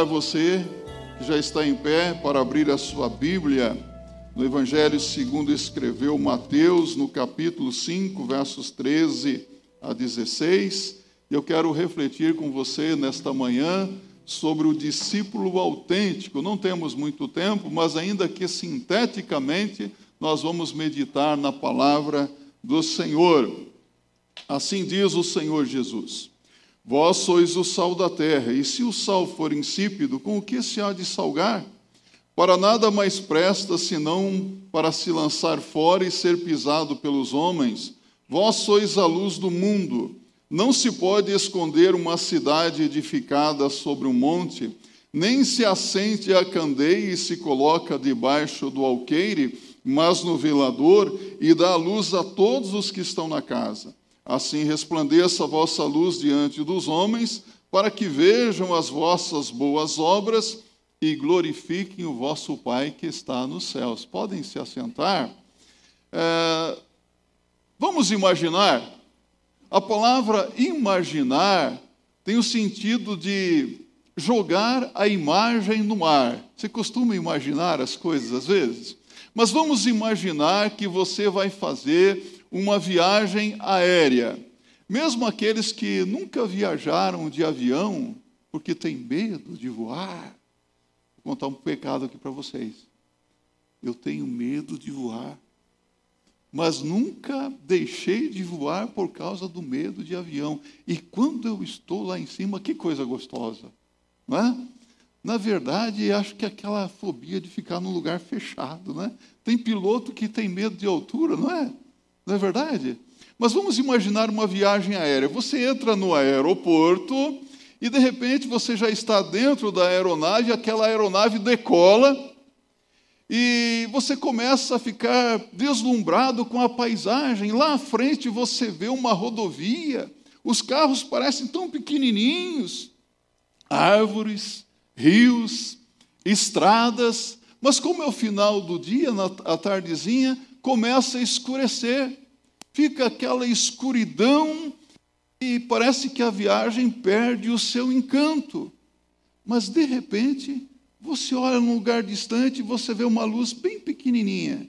convidar você que já está em pé para abrir a sua Bíblia no Evangelho segundo escreveu Mateus, no capítulo 5, versos 13 a 16. Eu quero refletir com você nesta manhã sobre o discípulo autêntico. Não temos muito tempo, mas ainda que sinteticamente nós vamos meditar na palavra do Senhor. Assim diz o Senhor Jesus: Vós sois o sal da terra, e se o sal for insípido, com o que se há de salgar? Para nada mais presta senão para se lançar fora e ser pisado pelos homens. Vós sois a luz do mundo. Não se pode esconder uma cidade edificada sobre um monte, nem se acende a candeia e se coloca debaixo do alqueire, mas no velador, e dá luz a todos os que estão na casa. Assim resplandeça a vossa luz diante dos homens, para que vejam as vossas boas obras e glorifiquem o vosso Pai que está nos céus. Podem se assentar. É, vamos imaginar a palavra imaginar tem o sentido de jogar a imagem no ar. Você costuma imaginar as coisas às vezes? Mas vamos imaginar que você vai fazer uma viagem aérea. Mesmo aqueles que nunca viajaram de avião, porque têm medo de voar. Vou contar um pecado aqui para vocês. Eu tenho medo de voar mas nunca deixei de voar por causa do medo de avião. E quando eu estou lá em cima, que coisa gostosa, não é? Na verdade, acho que aquela fobia de ficar num lugar fechado, né? Tem piloto que tem medo de altura, não é? Não é verdade? Mas vamos imaginar uma viagem aérea. Você entra no aeroporto e de repente você já está dentro da aeronave, aquela aeronave decola e você começa a ficar deslumbrado com a paisagem. Lá à frente você vê uma rodovia, os carros parecem tão pequenininhos, árvores, rios, estradas, mas como é o final do dia, na tardezinha, começa a escurecer. Fica aquela escuridão e parece que a viagem perde o seu encanto. Mas de repente, você olha num lugar distante e você vê uma luz bem pequenininha.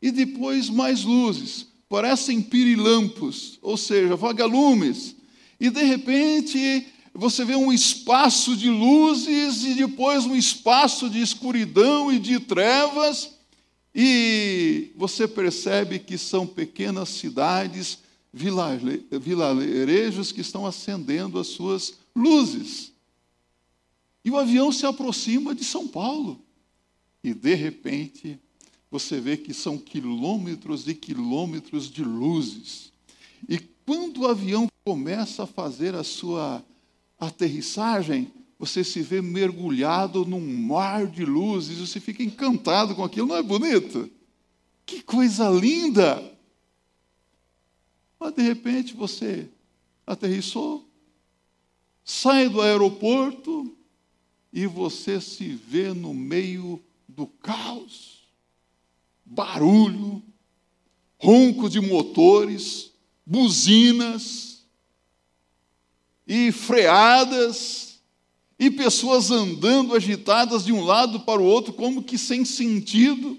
E depois mais luzes, parecem pirilampos, ou seja, vagalumes. E de repente você vê um espaço de luzes e depois um espaço de escuridão e de trevas. E você percebe que são pequenas cidades, vilarejos que estão acendendo as suas luzes. E o avião se aproxima de São Paulo. E, de repente, você vê que são quilômetros e quilômetros de luzes. E quando o avião começa a fazer a sua aterrissagem, você se vê mergulhado num mar de luzes, você fica encantado com aquilo, não é bonito? Que coisa linda! Mas de repente você aterrissou, sai do aeroporto, e você se vê no meio do caos. Barulho, ronco de motores, buzinas e freadas e pessoas andando agitadas de um lado para o outro como que sem sentido.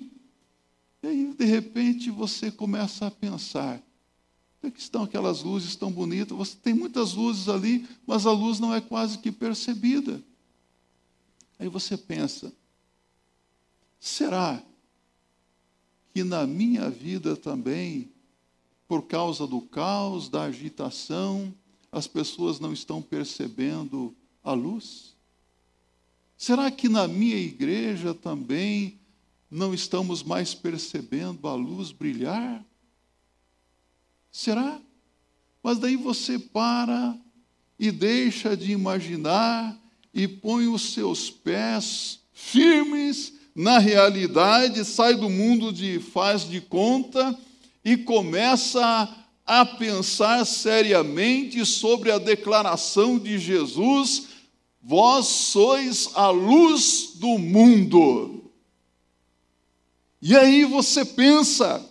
E aí, de repente, você começa a pensar: onde é que estão aquelas luzes tão bonitas? Você tem muitas luzes ali, mas a luz não é quase que percebida. Aí você pensa: será que na minha vida também, por causa do caos, da agitação, as pessoas não estão percebendo a luz? Será que na minha igreja também não estamos mais percebendo a luz brilhar? Será? Mas daí você para e deixa de imaginar e põe os seus pés firmes na realidade, sai do mundo de faz de conta e começa a pensar seriamente sobre a declaração de Jesus: Vós sois a luz do mundo. E aí você pensa,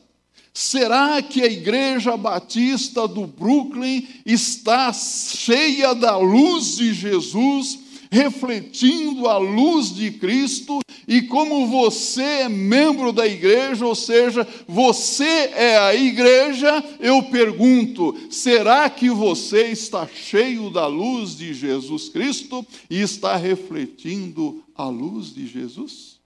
Será que a Igreja Batista do Brooklyn está cheia da luz de Jesus refletindo a luz de Cristo, e como você é membro da igreja, ou seja, você é a igreja, eu pergunto: será que você está cheio da luz de Jesus Cristo e está refletindo a luz de Jesus?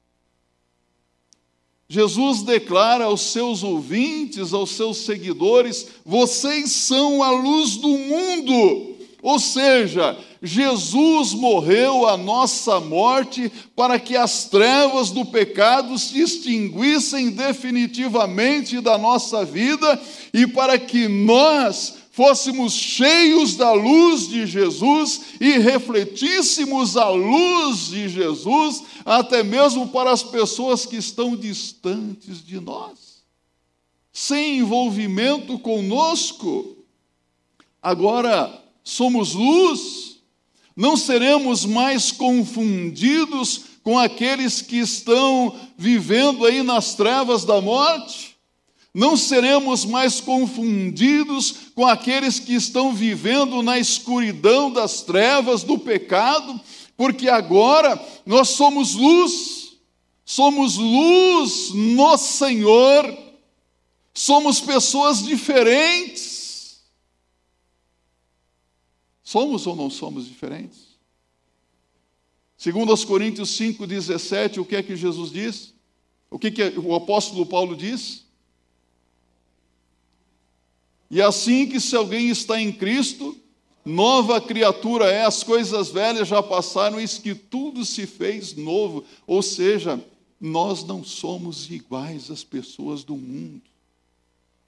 Jesus declara aos seus ouvintes, aos seus seguidores: vocês são a luz do mundo. Ou seja, Jesus morreu a nossa morte para que as trevas do pecado se extinguissem definitivamente da nossa vida e para que nós fôssemos cheios da luz de Jesus e refletíssemos a luz de Jesus até mesmo para as pessoas que estão distantes de nós, sem envolvimento conosco. Agora somos luz, não seremos mais confundidos com aqueles que estão vivendo aí nas trevas da morte não seremos mais confundidos com aqueles que estão vivendo na escuridão das trevas do pecado, porque agora nós somos luz, somos luz no Senhor, somos pessoas diferentes. Somos ou não somos diferentes? Segundo aos Coríntios 5,17, o que é que Jesus diz? O que, que o apóstolo Paulo diz? E assim que se alguém está em Cristo, nova criatura é, as coisas velhas já passaram, eis que tudo se fez novo. Ou seja, nós não somos iguais às pessoas do mundo.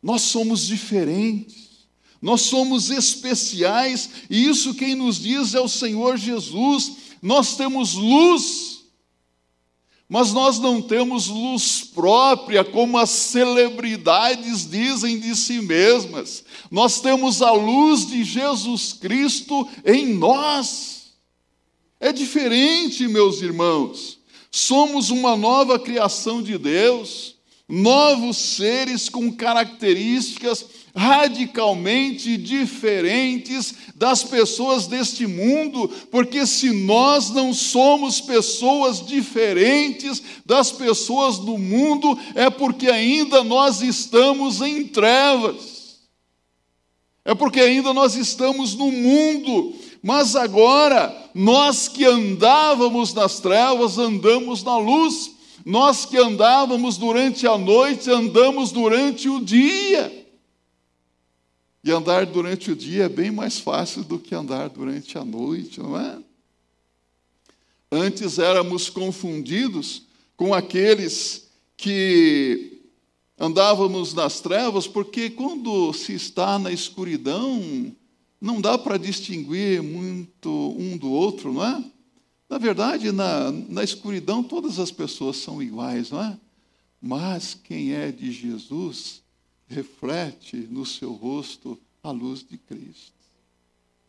Nós somos diferentes. Nós somos especiais, e isso quem nos diz é o Senhor Jesus. Nós temos luz mas nós não temos luz própria, como as celebridades dizem de si mesmas. Nós temos a luz de Jesus Cristo em nós. É diferente, meus irmãos. Somos uma nova criação de Deus, novos seres com características radicalmente diferentes das pessoas deste mundo, porque se nós não somos pessoas diferentes das pessoas do mundo, é porque ainda nós estamos em trevas, é porque ainda nós estamos no mundo. Mas agora, nós que andávamos nas trevas, andamos na luz. Nós que andávamos durante a noite, andamos durante o dia. E andar durante o dia é bem mais fácil do que andar durante a noite, não é? Antes éramos confundidos com aqueles que andávamos nas trevas, porque quando se está na escuridão, não dá para distinguir muito um do outro, não é? Na verdade, na, na escuridão todas as pessoas são iguais, não é? Mas quem é de Jesus reflete no seu rosto a luz de Cristo.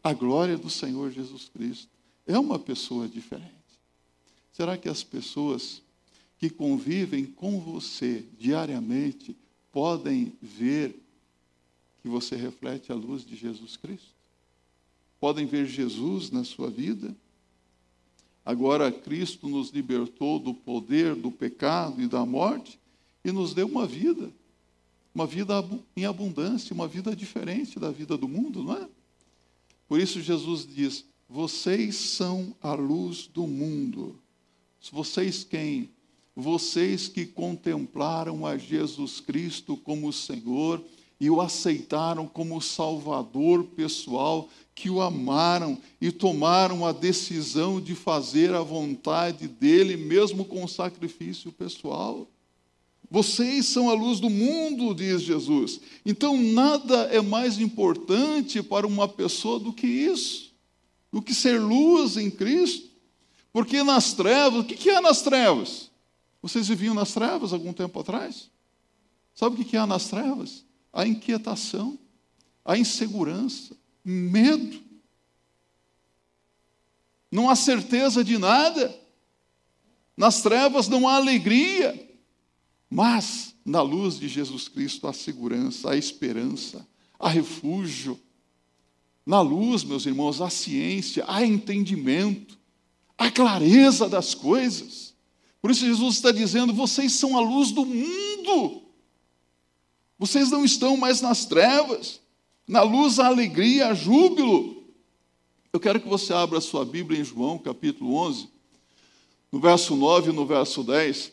A glória do Senhor Jesus Cristo é uma pessoa diferente. Será que as pessoas que convivem com você diariamente podem ver que você reflete a luz de Jesus Cristo? Podem ver Jesus na sua vida? Agora, Cristo nos libertou do poder do pecado e da morte e nos deu uma vida uma vida em abundância, uma vida diferente da vida do mundo, não é? Por isso Jesus diz: vocês são a luz do mundo. Vocês quem? Vocês que contemplaram a Jesus Cristo como Senhor e o aceitaram como Salvador pessoal, que o amaram e tomaram a decisão de fazer a vontade dele, mesmo com sacrifício pessoal. Vocês são a luz do mundo, diz Jesus. Então, nada é mais importante para uma pessoa do que isso, do que ser luz em Cristo. Porque nas trevas, o que é nas trevas? Vocês viviam nas trevas algum tempo atrás? Sabe o que é nas trevas? A inquietação, a insegurança, medo. Não há certeza de nada. Nas trevas não há alegria. Mas na luz de Jesus Cristo há segurança, há esperança, há refúgio. Na luz, meus irmãos, há ciência, há entendimento. a clareza das coisas. Por isso, Jesus está dizendo: vocês são a luz do mundo. Vocês não estão mais nas trevas. Na luz há alegria, há júbilo. Eu quero que você abra a sua Bíblia em João, capítulo 11, no verso 9 e no verso 10.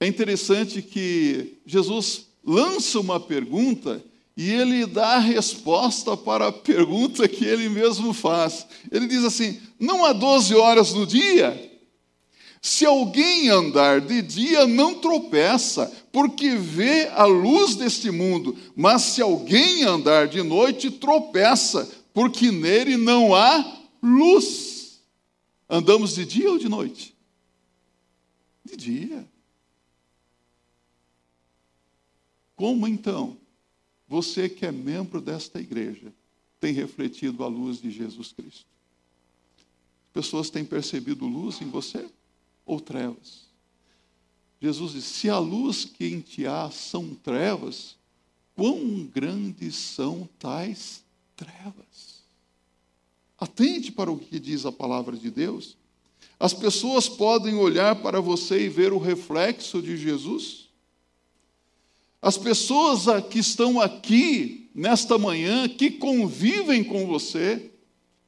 É interessante que Jesus lança uma pergunta e ele dá a resposta para a pergunta que ele mesmo faz. Ele diz assim: Não há 12 horas no dia? Se alguém andar de dia, não tropeça, porque vê a luz deste mundo. Mas se alguém andar de noite, tropeça, porque nele não há luz. Andamos de dia ou de noite? De dia. Como então você que é membro desta igreja tem refletido a luz de Jesus Cristo? Pessoas têm percebido luz em você ou trevas? Jesus disse: se a luz que em ti há são trevas, quão grandes são tais trevas? Atente para o que diz a palavra de Deus. As pessoas podem olhar para você e ver o reflexo de Jesus? As pessoas que estão aqui nesta manhã, que convivem com você,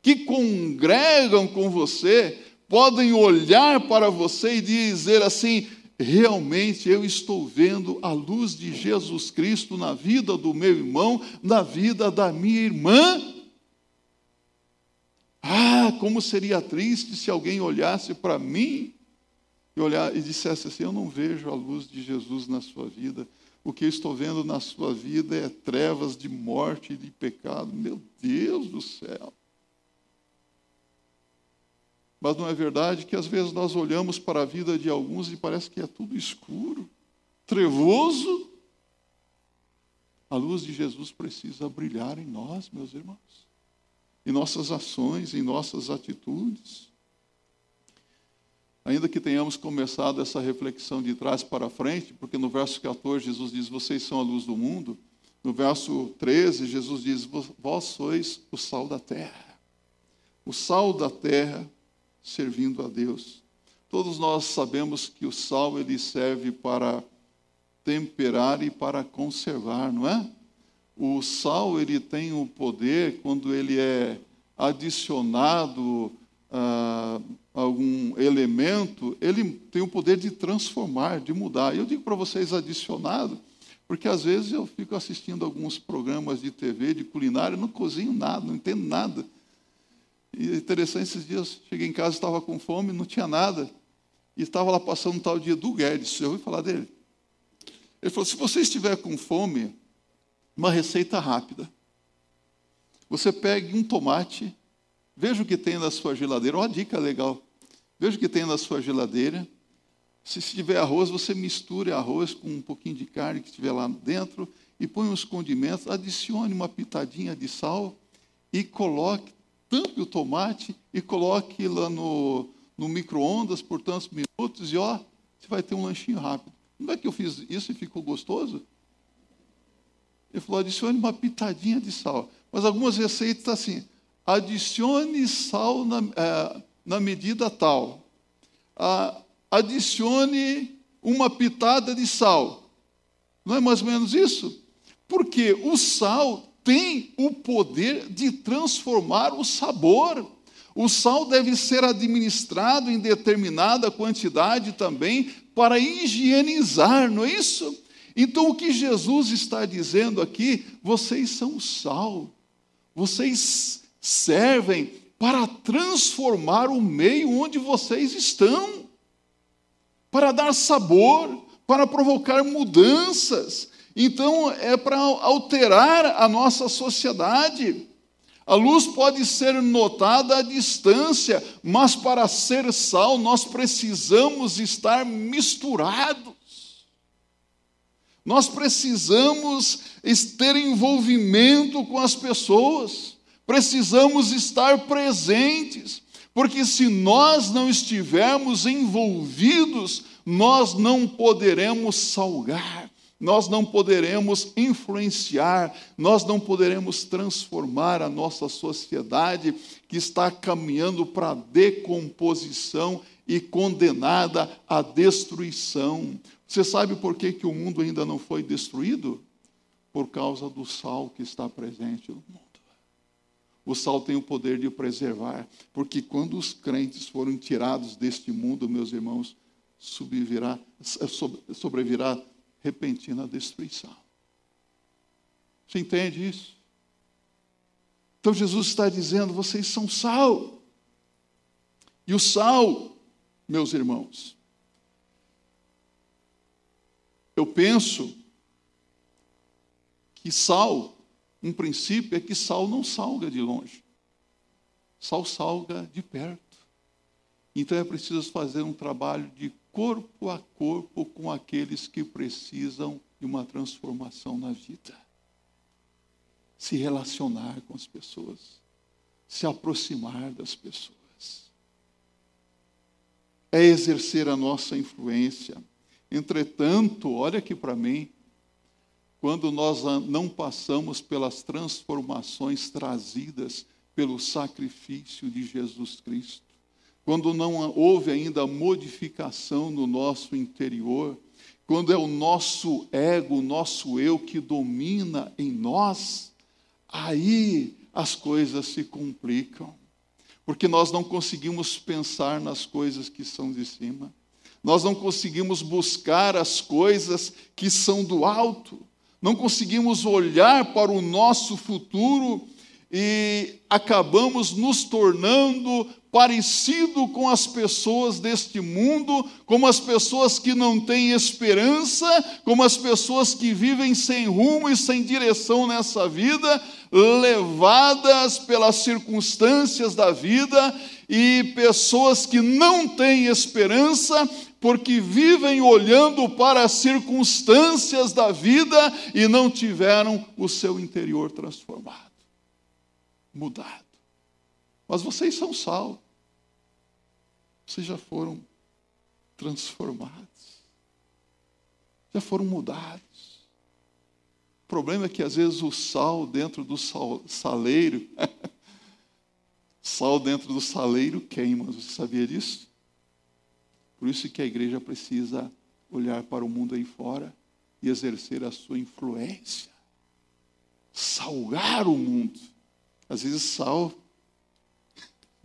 que congregam com você, podem olhar para você e dizer assim: realmente eu estou vendo a luz de Jesus Cristo na vida do meu irmão, na vida da minha irmã. Ah, como seria triste se alguém olhasse para mim e olhar e dissesse assim: eu não vejo a luz de Jesus na sua vida o que eu estou vendo na sua vida é trevas de morte e de pecado. Meu Deus do céu. Mas não é verdade que às vezes nós olhamos para a vida de alguns e parece que é tudo escuro, trevoso? A luz de Jesus precisa brilhar em nós, meus irmãos, em nossas ações, em nossas atitudes. Ainda que tenhamos começado essa reflexão de trás para frente, porque no verso 14 Jesus diz: Vocês são a luz do mundo. No verso 13, Jesus diz: Vós sois o sal da terra. O sal da terra servindo a Deus. Todos nós sabemos que o sal ele serve para temperar e para conservar, não é? O sal ele tem o poder quando ele é adicionado ah, algum elemento, ele tem o poder de transformar, de mudar. Eu digo para vocês adicionado, porque às vezes eu fico assistindo alguns programas de TV, de culinária, não cozinho nada, não entendo nada. E é interessante, esses dias cheguei em casa, estava com fome, não tinha nada. E estava lá passando um tal dia do Guedes, você ouviu falar dele? Ele falou: se você estiver com fome, uma receita rápida. Você pegue um tomate, Veja o que tem na sua geladeira. Uma dica legal. Veja o que tem na sua geladeira. Se tiver arroz, você misture arroz com um pouquinho de carne que estiver lá dentro e põe uns condimentos, adicione uma pitadinha de sal e coloque, tampe o tomate e coloque lá no, no micro-ondas por tantos minutos e ó, você vai ter um lanchinho rápido. Não é que eu fiz isso e ficou gostoso? Ele falou, adicione uma pitadinha de sal. Mas algumas receitas assim, adicione sal na, é, na medida tal. Ah, adicione uma pitada de sal. Não é mais ou menos isso? Porque o sal tem o poder de transformar o sabor. O sal deve ser administrado em determinada quantidade também para higienizar, não é isso? Então, o que Jesus está dizendo aqui, vocês são sal, vocês servem para transformar o meio onde vocês estão, para dar sabor, para provocar mudanças. Então, é para alterar a nossa sociedade. A luz pode ser notada à distância, mas para ser sal nós precisamos estar misturados. Nós precisamos ter envolvimento com as pessoas. Precisamos estar presentes, porque se nós não estivermos envolvidos, nós não poderemos salgar, nós não poderemos influenciar, nós não poderemos transformar a nossa sociedade que está caminhando para a decomposição e condenada à destruição. Você sabe por que, que o mundo ainda não foi destruído? Por causa do sal que está presente no mundo. O sal tem o poder de preservar, porque quando os crentes foram tirados deste mundo, meus irmãos, subvirá, sobrevirá repentina destruição. Você entende isso? Então Jesus está dizendo: vocês são sal. E o sal, meus irmãos, eu penso que sal, um princípio é que sal não salga de longe, sal salga de perto. Então é preciso fazer um trabalho de corpo a corpo com aqueles que precisam de uma transformação na vida. Se relacionar com as pessoas, se aproximar das pessoas. É exercer a nossa influência. Entretanto, olha aqui para mim, quando nós não passamos pelas transformações trazidas pelo sacrifício de Jesus Cristo, quando não houve ainda modificação no nosso interior, quando é o nosso ego, o nosso eu que domina em nós, aí as coisas se complicam. Porque nós não conseguimos pensar nas coisas que são de cima, nós não conseguimos buscar as coisas que são do alto, não conseguimos olhar para o nosso futuro e acabamos nos tornando parecido com as pessoas deste mundo, como as pessoas que não têm esperança, como as pessoas que vivem sem rumo e sem direção nessa vida, levadas pelas circunstâncias da vida e pessoas que não têm esperança porque vivem olhando para as circunstâncias da vida e não tiveram o seu interior transformado, mudado. Mas vocês são sal. Vocês já foram transformados. Já foram mudados. O problema é que às vezes o sal dentro do sal, saleiro, sal dentro do saleiro queima. Você sabia disso? Por isso que a igreja precisa olhar para o mundo aí fora e exercer a sua influência. Salgar o mundo. Às vezes sal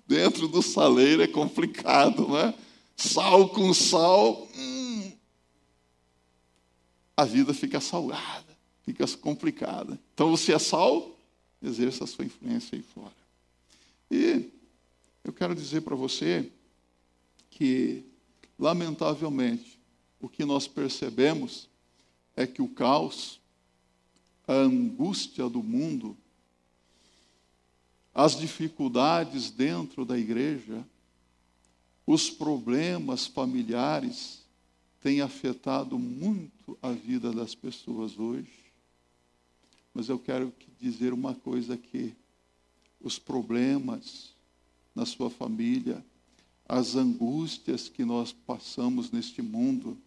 dentro do saleiro é complicado, né? Sal com sal, hum, a vida fica salgada, fica complicada. Então você é sal, exerça a sua influência aí fora. E eu quero dizer para você que, lamentavelmente, o que nós percebemos é que o caos, a angústia do mundo, as dificuldades dentro da igreja, os problemas familiares têm afetado muito a vida das pessoas hoje. Mas eu quero dizer uma coisa aqui: os problemas na sua família, as angústias que nós passamos neste mundo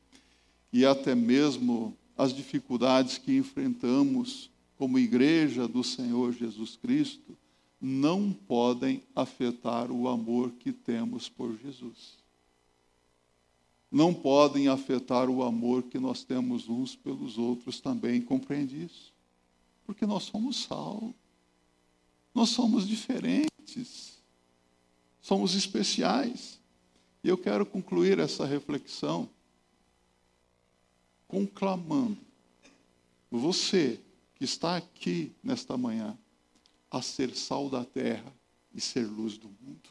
e até mesmo as dificuldades que enfrentamos como igreja do Senhor Jesus Cristo, não podem afetar o amor que temos por Jesus. Não podem afetar o amor que nós temos uns pelos outros também, compreende isso? Porque nós somos sal, nós somos diferentes, somos especiais. E eu quero concluir essa reflexão conclamando você que está aqui nesta manhã a ser sal da terra e ser luz do mundo.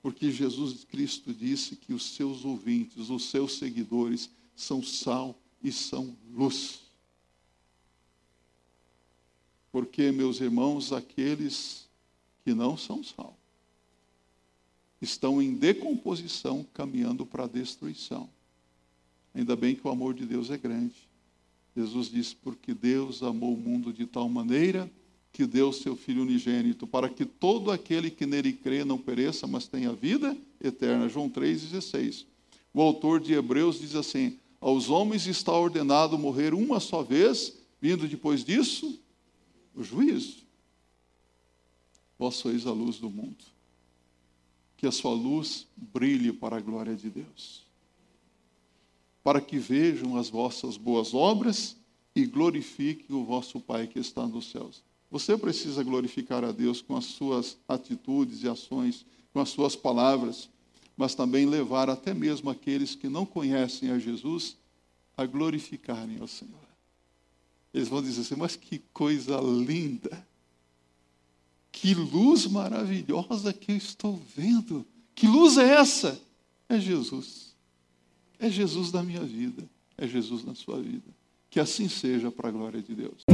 Porque Jesus Cristo disse que os seus ouvintes, os seus seguidores, são sal e são luz. Porque, meus irmãos, aqueles que não são sal estão em decomposição, caminhando para a destruição. Ainda bem que o amor de Deus é grande. Jesus disse: Porque Deus amou o mundo de tal maneira que deu seu Filho unigênito, para que todo aquele que nele crê não pereça, mas tenha vida eterna. João 3,16. O autor de Hebreus diz assim: aos homens está ordenado morrer uma só vez, vindo depois disso o juízo. Vós sois a luz do mundo. Que a sua luz brilhe para a glória de Deus. Para que vejam as vossas boas obras e glorifiquem o vosso Pai que está nos céus. Você precisa glorificar a Deus com as suas atitudes e ações, com as suas palavras, mas também levar até mesmo aqueles que não conhecem a Jesus a glorificarem ao Senhor. Eles vão dizer assim: mas que coisa linda! Que luz maravilhosa que eu estou vendo! Que luz é essa? É Jesus. É Jesus da minha vida. É Jesus na sua vida. Que assim seja para a glória de Deus.